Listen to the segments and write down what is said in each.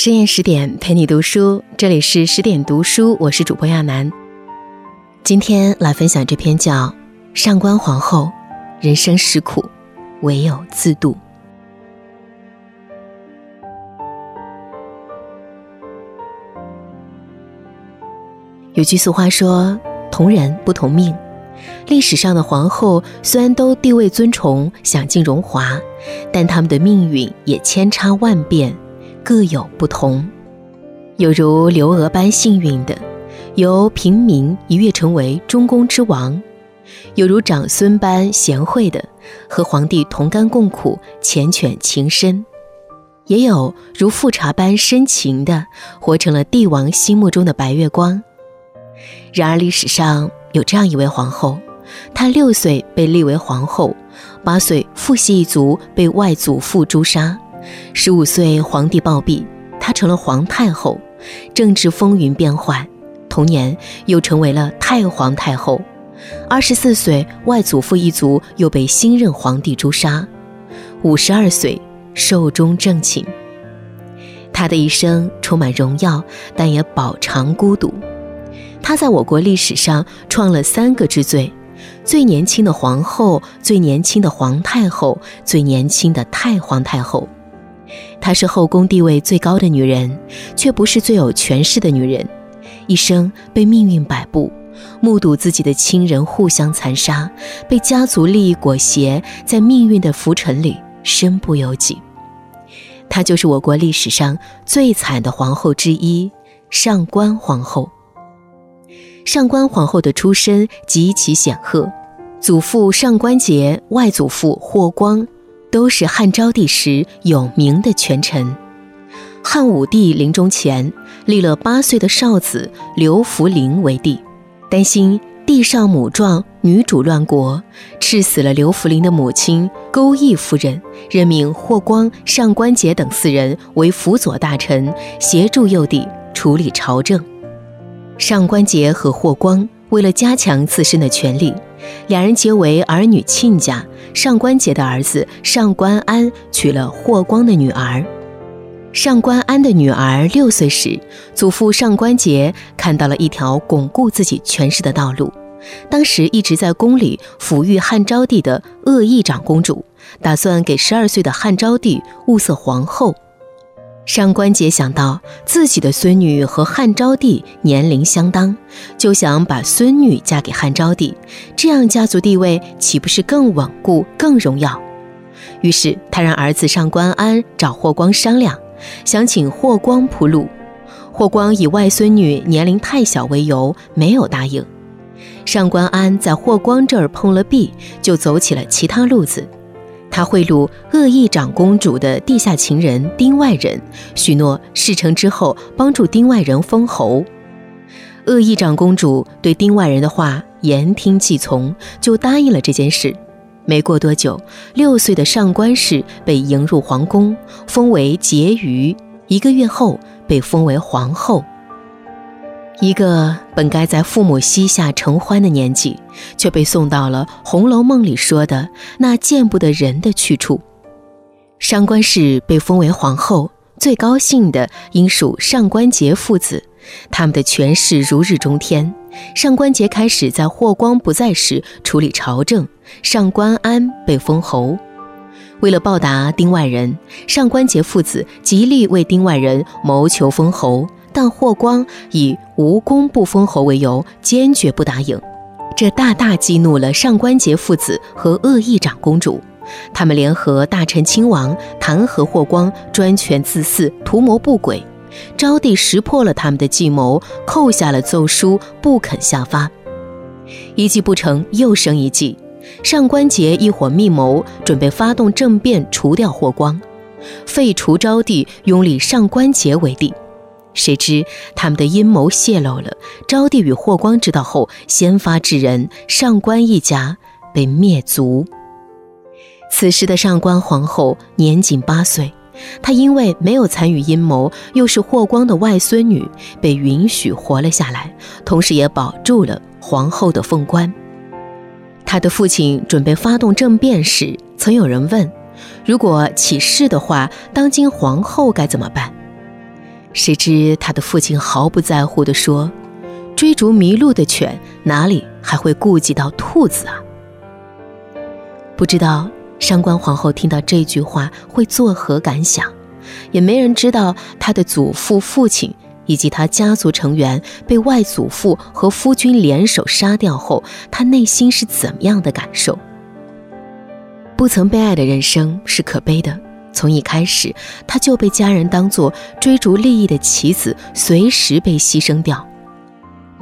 深夜十点陪你读书，这里是十点读书，我是主播亚楠。今天来分享这篇叫《上官皇后，人生实苦，唯有自渡》。有句俗话说：“同人不同命。”历史上的皇后虽然都地位尊崇、享尽荣华，但她们的命运也千差万变。各有不同，有如刘娥般幸运的，由平民一跃成为中宫之王；有如长孙般贤惠的，和皇帝同甘共苦、缱绻情深；也有如富察般深情的，活成了帝王心目中的白月光。然而历史上有这样一位皇后，她六岁被立为皇后，八岁父系一族被外祖父诛杀。十五岁，皇帝暴毙，她成了皇太后，政治风云变幻。同年，又成为了太皇太后。二十四岁，外祖父一族又被新任皇帝诛杀。五十二岁，寿终正寝。她的一生充满荣耀，但也饱尝孤独。她在我国历史上创了三个之最：最年轻的皇后，最年轻的皇太后，最年轻的太皇太后。她是后宫地位最高的女人，却不是最有权势的女人。一生被命运摆布，目睹自己的亲人互相残杀，被家族利益裹挟，在命运的浮沉里身不由己。她就是我国历史上最惨的皇后之一——上官皇后。上官皇后的出身极其显赫，祖父上官桀，外祖父霍光。都是汉昭帝时有名的权臣。汉武帝临终前立了八岁的少子刘弗陵为帝，担心帝少母壮，女主乱国，赐死了刘弗陵的母亲钩弋夫人，任命霍光、上官桀等四人为辅佐大臣，协助幼帝处理朝政。上官桀和霍光为了加强自身的权力。两人结为儿女亲家。上官桀的儿子上官安娶了霍光的女儿。上官安的女儿六岁时，祖父上官桀看到了一条巩固自己权势的道路。当时一直在宫里抚育汉昭帝的鄂邑长公主，打算给十二岁的汉昭帝物色皇后。上官桀想到自己的孙女和汉昭帝年龄相当，就想把孙女嫁给汉昭帝，这样家族地位岂不是更稳固、更荣耀？于是他让儿子上官安找霍光商量，想请霍光铺路。霍光以外孙女年龄太小为由，没有答应。上官安在霍光这儿碰了壁，就走起了其他路子。他贿赂鄂邑长公主的地下情人丁外人，许诺事成之后帮助丁外人封侯。鄂邑长公主对丁外人的话言听计从，就答应了这件事。没过多久，六岁的上官氏被迎入皇宫，封为婕妤。一个月后，被封为皇后。一个本该在父母膝下承欢的年纪，却被送到了《红楼梦》里说的那见不得人的去处。上官氏被封为皇后，最高兴的应属上官桀父子，他们的权势如日中天。上官桀开始在霍光不在时处理朝政，上官安被封侯。为了报答丁外人，上官桀父子极力为丁外人谋求封侯。但霍光以无功不封侯为由，坚决不答应，这大大激怒了上官桀父子和鄂邑长公主。他们联合大臣亲王弹劾霍光专权自私、图谋不轨。昭帝识破了他们的计谋，扣下了奏书，不肯下发。一计不成，又生一计。上官桀一伙密谋，准备发动政变，除掉霍光，废除昭帝，拥立上官桀为帝。谁知他们的阴谋泄露了，昭帝与霍光知道后，先发制人，上官一家被灭族。此时的上官皇后年仅八岁，她因为没有参与阴谋，又是霍光的外孙女，被允许活了下来，同时也保住了皇后的凤冠。她的父亲准备发动政变时，曾有人问：如果起事的话，当今皇后该怎么办？谁知他的父亲毫不在乎地说：“追逐迷路的犬哪里还会顾及到兔子啊？”不知道上官皇后听到这句话会作何感想，也没人知道她的祖父、父亲以及她家族成员被外祖父和夫君联手杀掉后，她内心是怎么样的感受。不曾被爱的人生是可悲的。从一开始，他就被家人当作追逐利益的棋子，随时被牺牲掉。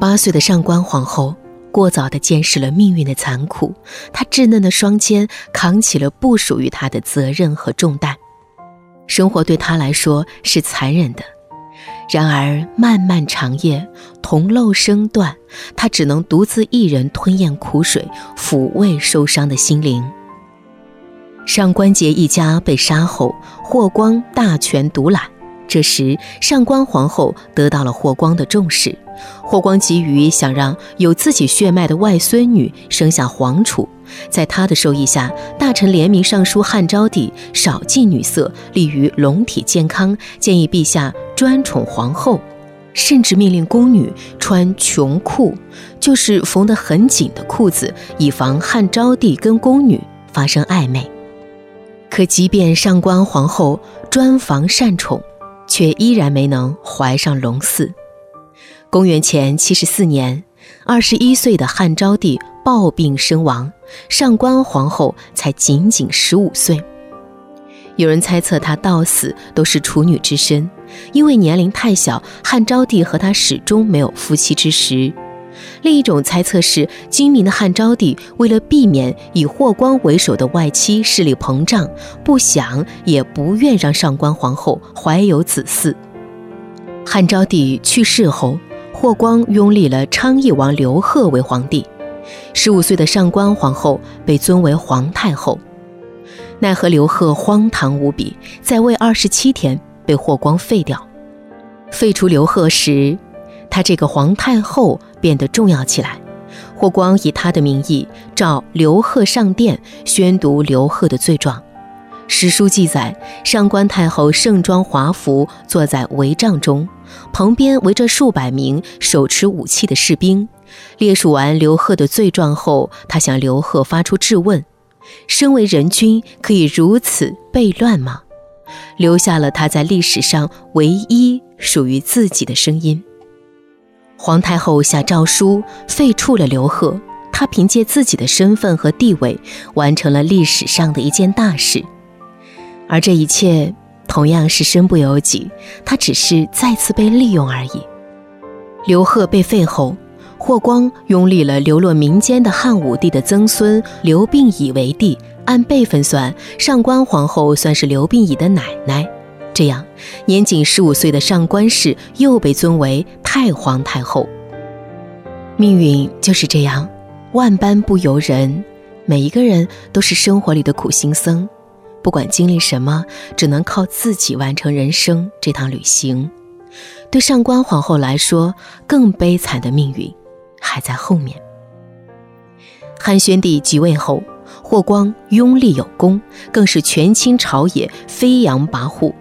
八岁的上官皇后过早地见识了命运的残酷，她稚嫩的双肩扛起了不属于她的责任和重担。生活对她来说是残忍的，然而漫漫长夜，铜漏声断，她只能独自一人吞咽苦水，抚慰受伤的心灵。上官桀一家被杀后，霍光大权独揽。这时，上官皇后得到了霍光的重视。霍光急于想让有自己血脉的外孙女生下皇储，在他的授意下，大臣联名上书汉昭帝少近女色，利于龙体健康，建议陛下专宠皇后，甚至命令宫女穿穷裤，就是缝得很紧的裤子，以防汉昭帝跟宫女发生暧昧。可即便上官皇后专房善宠，却依然没能怀上龙嗣。公元前七十四年，二十一岁的汉昭帝暴病身亡，上官皇后才仅仅十五岁。有人猜测她到死都是处女之身，因为年龄太小，汉昭帝和她始终没有夫妻之实。另一种猜测是，精明的汉昭帝为了避免以霍光为首的外戚势力膨胀，不想也不愿让上官皇后怀有子嗣。汉昭帝去世后，霍光拥立了昌邑王刘贺为皇帝，十五岁的上官皇后被尊为皇太后。奈何刘贺荒唐无比，在位二十七天被霍光废掉。废除刘贺时。他这个皇太后变得重要起来，霍光以他的名义召刘贺上殿宣读刘贺的罪状。史书记载，上官太后盛装华服，坐在帷帐中，旁边围着数百名手持武器的士兵。列数完刘贺的罪状后，他向刘贺发出质问：“身为人君，可以如此悖乱吗？”留下了他在历史上唯一属于自己的声音。皇太后下诏书废黜了刘贺，她凭借自己的身份和地位，完成了历史上的一件大事。而这一切同样是身不由己，他只是再次被利用而已。刘贺被废后，霍光拥立了流落民间的汉武帝的曾孙刘病已为帝，按辈分算，上官皇后算是刘病已的奶奶。这样，年仅十五岁的上官氏又被尊为太皇太后。命运就是这样，万般不由人。每一个人都是生活里的苦行僧，不管经历什么，只能靠自己完成人生这趟旅行。对上官皇后来说，更悲惨的命运还在后面。汉宣帝即位后，霍光拥立有功，更是权倾朝野，飞扬跋扈。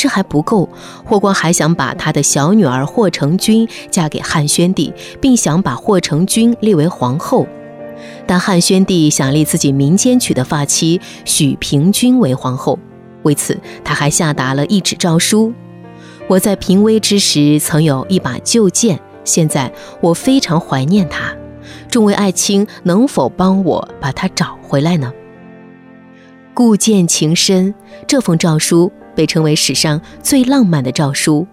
这还不够，霍光还想把他的小女儿霍成君嫁给汉宣帝，并想把霍成君立为皇后。但汉宣帝想立自己民间娶的发妻许平君为皇后，为此他还下达了一纸诏书：“我在平危之时曾有一把旧剑，现在我非常怀念它，众位爱卿能否帮我把它找回来呢？”故剑情深，这封诏书。被称为史上最浪漫的诏书，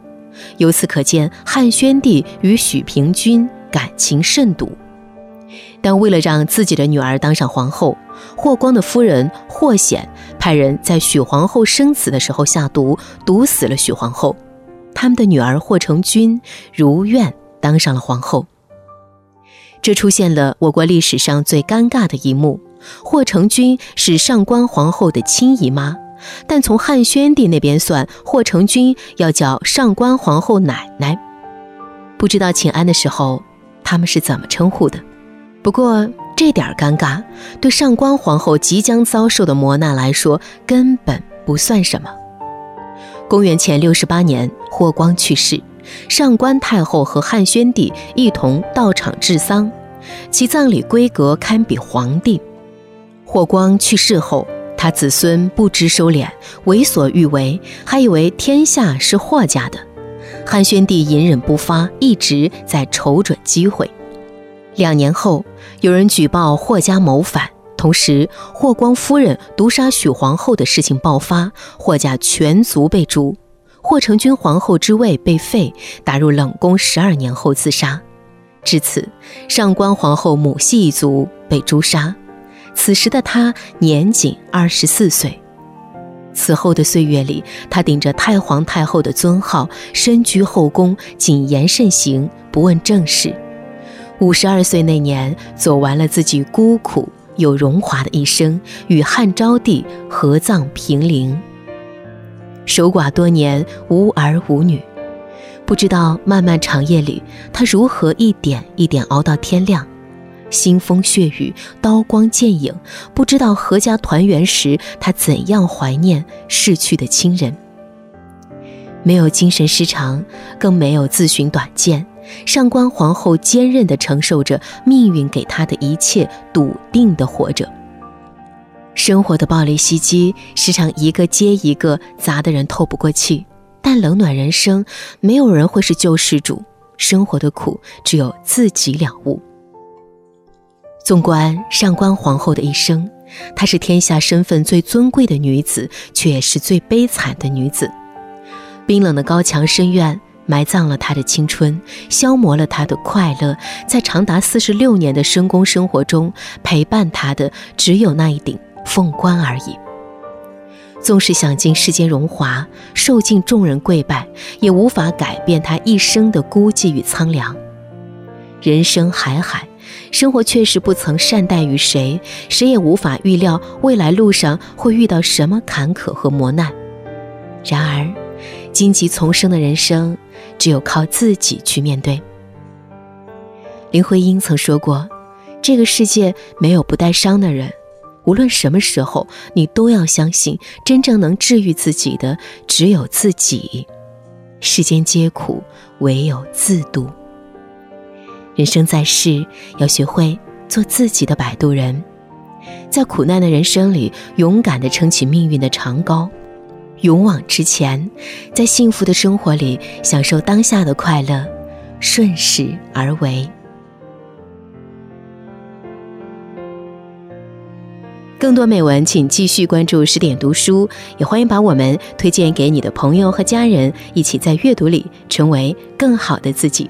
由此可见汉宣帝与许平君感情甚笃。但为了让自己的女儿当上皇后，霍光的夫人霍显派人在许皇后生子的时候下毒，毒死了许皇后。他们的女儿霍成君如愿当上了皇后。这出现了我国历史上最尴尬的一幕：霍成君是上官皇后的亲姨妈。但从汉宣帝那边算，霍成君要叫上官皇后奶奶。不知道请安的时候他们是怎么称呼的。不过这点尴尬，对上官皇后即将遭受的磨难来说根本不算什么。公元前六十八年，霍光去世，上官太后和汉宣帝一同到场治丧，其葬礼规格堪比皇帝。霍光去世后，他子孙不知收敛，为所欲为，还以为天下是霍家的。汉宣帝隐忍不发，一直在瞅准机会。两年后，有人举报霍家谋反，同时霍光夫人毒杀许皇后的事情爆发，霍家全族被诛，霍成君皇后之位被废，打入冷宫十二年后自杀。至此，上官皇后母系一族被诛杀。此时的她年仅二十四岁。此后的岁月里，她顶着太皇太后的尊号，身居后宫，谨言慎行，不问政事。五十二岁那年，走完了自己孤苦又荣华的一生，与汉昭帝合葬平陵。守寡多年，无儿无女，不知道漫漫长夜里，她如何一点一点熬到天亮。腥风血雨，刀光剑影，不知道阖家团圆时，他怎样怀念逝去的亲人。没有精神失常，更没有自寻短见。上官皇后坚韧地承受着命运给她的一切，笃定地活着。生活的暴力袭击，时常一个接一个，砸得人透不过气。但冷暖人生，没有人会是救世主。生活的苦，只有自己了悟。纵观上官皇后的一生，她是天下身份最尊贵的女子，却也是最悲惨的女子。冰冷的高墙深院埋葬了她的青春，消磨了她的快乐。在长达四十六年的深宫生活中，陪伴她的只有那一顶凤冠而已。纵使享尽世间荣华，受尽众人跪拜，也无法改变她一生的孤寂与苍凉。人生海海。生活确实不曾善待于谁，谁也无法预料未来路上会遇到什么坎坷和磨难。然而，荆棘丛生的人生，只有靠自己去面对。林徽因曾说过：“这个世界没有不带伤的人，无论什么时候，你都要相信，真正能治愈自己的只有自己。世间皆苦，唯有自渡。”人生在世，要学会做自己的摆渡人，在苦难的人生里，勇敢地撑起命运的长篙，勇往直前，在幸福的生活里享受当下的快乐，顺势而为。更多美文，请继续关注十点读书，也欢迎把我们推荐给你的朋友和家人，一起在阅读里成为更好的自己。